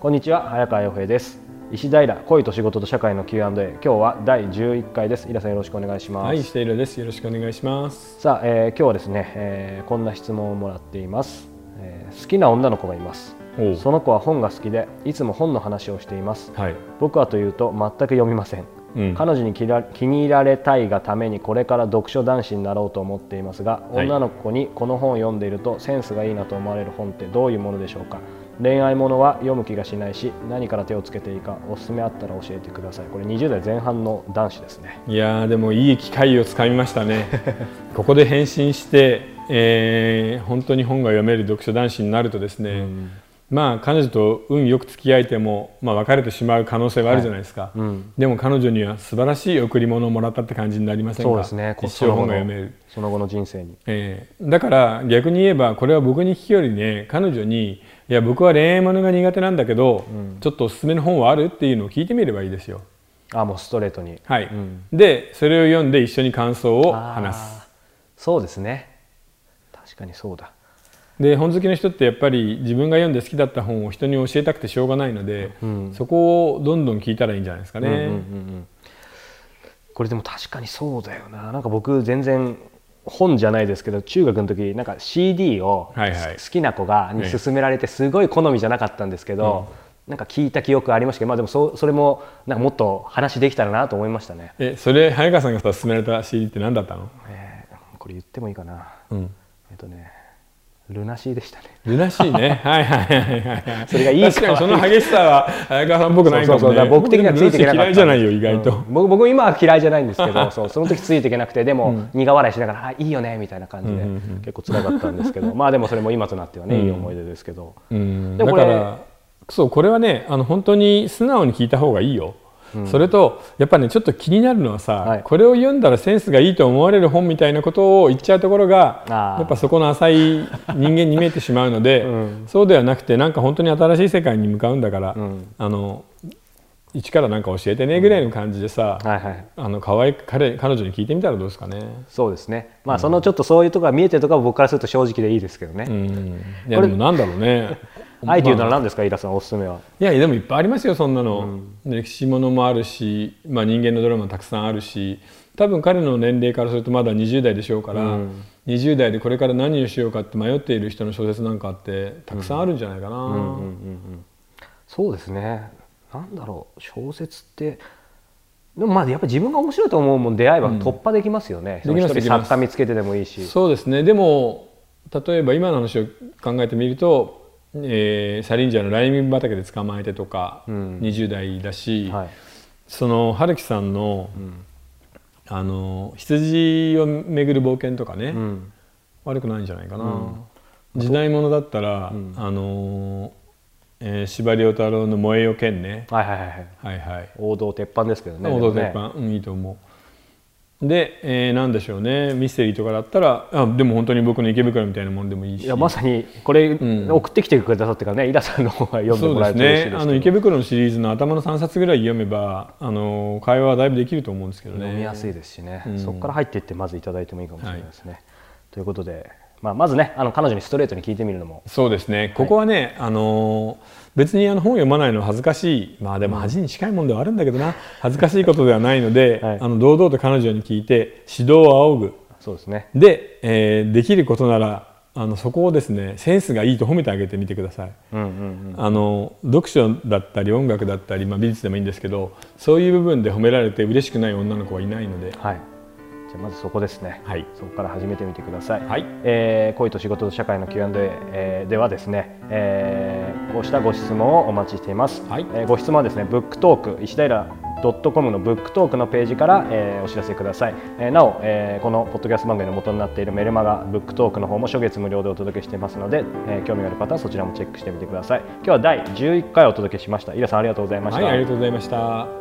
こんにちは早川洋平です。石平恋と仕事と社会の Q&A 今日は第11回です。イラさんよろしくお願いします。はい石平です。よろしくお願いします。さあ、えー、今日はですね、えー、こんな質問をもらっています、えー、好きな女の子がいます。その子は本が好きでいつも本の話をしています、はい、僕はというと全く読みません。うん、彼女に気に入られたいがためにこれから読書男子になろうと思っていますが、はい、女の子にこの本を読んでいるとセンスがいいなと思われる本ってどういうものでしょうか？恋愛ものは読む気がしないし何から手をつけていいかおすすめあったら教えてください。これ20代前半の男子ですね。いやでもいい機会をつかみましたね。ここで返信して、えー、本当に本が読める読書男子になるとですね、うんまあ彼女と運よく付き合えても、まあ、別れてしまう可能性はあるじゃないですか、はい。うん、でも彼女には素晴らしい贈り物をもらったって感じになりませんか？そうですね。一生本が読める。その後の人生に、えー、だから逆に言えばこれは僕に聞くよりね彼女にいや僕は恋愛ものが苦手なんだけど、うん、ちょっとおすすめの本はあるっていうのを聞いてみればいいですよ。あもうストレートに。はい、うん、でそれを読んで一緒に感想を話す。そうですね。確かにそうだで本好きの人ってやっぱり自分が読んで好きだった本を人に教えたくてしょうがないので、うん、そこをどんどん聞いたらいいんじゃないですかね。うんうんうんうん、これでも確かにそうだよな。なんか僕全然本じゃないですけど中学の時なんか CD を好きな子がに勧められてすごい好みじゃなかったんですけど、なんか聞いた記憶ありましたけど、まあ、でもそそれもなんかもっと話できたらなと思いましたね。えそれ早川さんが勧められた CD って何だったの、えー、これ言ってもいいかな、うん、えっとねルナシーでしたね。ルナシーね。はいはいはいはい。それがいい確かにその激しさは早川さん僕ないかもね。そうそう僕的にはついていけなかった。嫌いじゃないよ意外と。うん、僕僕今は嫌いじゃないんですけど、そうその時ついていけなくてでも、うん、苦笑いしながらあいいよねみたいな感じで、結構辛かったんですけど、まあでもそれも今となってはね、いい思い出ですけど。うん、だからそうこれはねあの本当に素直に聞いた方がいいよ。それとやっぱねちょっと気になるのはさ、はい、これを読んだらセンスがいいと思われる本みたいなことを言っちゃうところがやっぱそこの浅い人間に見えてしまうので、うん、そうではなくてなんか本当に新しい世界に向かうんだから、うん、あの一から何か教えてねぐらいの感じでさ、うんはいはい、あの可愛い彼彼女に聞いてみたらどうですかね。そうですね。まあ、そのちょっとそういうところが見えてるとか僕からすると正直でいいですけどね。うん、いやでもなんだろうね。あえて言うなら何ですか、イラさんおすすめは。いやでもいっぱいありますよそんなの、うん、歴史ものもあるし、まあ、人間のドラマもたくさんあるし多分彼の年齢からするとまだ20代でしょうから、うん、20代でこれから何をしようかって迷っている人の小説なんかあってたくさんあるんじゃないかな。そうですね。なんだろう小説ってでもまあやっぱり自分が面白いと思うもん出会えば突破できますよね、うん、作家見つけてでもいいし。そうですね。でも例えば今の話を考えてみるとえー、サリンジャーのライ麦畑で捕まえてとか、うん、20代だし、はい、その春樹さんの,、あの羊を巡る冒険とかね、うん、悪くないんじゃないかな、うん、時代物だったら、あのえー、司馬太郎の「燃えよ剣ね」はいはいはい、はい。はい、王道鉄板ですけどね。王道鉄板、ね、うん、いいと思うで、えー、何でしょうね。ミステリーとかだったらあでも本当に僕の池袋みたいなもんでもいいし。いやまさにこれ、うん、送ってきてくださってからね井田さんの方が読んでもらえると嬉しいですね。あの池袋のシリーズの頭の3冊ぐらい読めばあの会話はだいぶできると思うんですけどね。読みやすいですしね、うん、そこから入っていってまずいただいてもいいかもしれないですね、はい、ということでまあ、まずねあの彼女にストレートに聞いてみるのも。そうですね。ここはね、はい、あの別にあの本を読まないのは恥ずかしい。まあでも恥に近いもんではあるんだけどな。恥ずかしいことではないので、はい、あの堂々と彼女に聞いて指導を仰ぐ。そうですね。で、えー、できることならあのそこをですねセンスがいいと褒めてあげてみてください、うんうんうん、あの読書だったり音楽だったり、まあ、美術でもいいんですけどそういう部分で褒められて嬉しくない女の子はいないので、はい、じゃまずそこですね、はい、そこから始めてみてください、はい。えー、恋と仕事と社会の Q&A、えー、ではですね、えー、こうしたご質問をお待ちしています、はい。えー、ご質問はですねブックトーク石平ドットコムのブックトークのページから、えー、お知らせください、えー、なお、えー、このポッドキャスト番組の元になっているメルマガブックトークの方も初月無料でお届けしていますので、えー、興味がある方はそちらもチェックしてみてください。今日は第11回お届けしました。井田さんありがとうございました、はい、ありがとうございました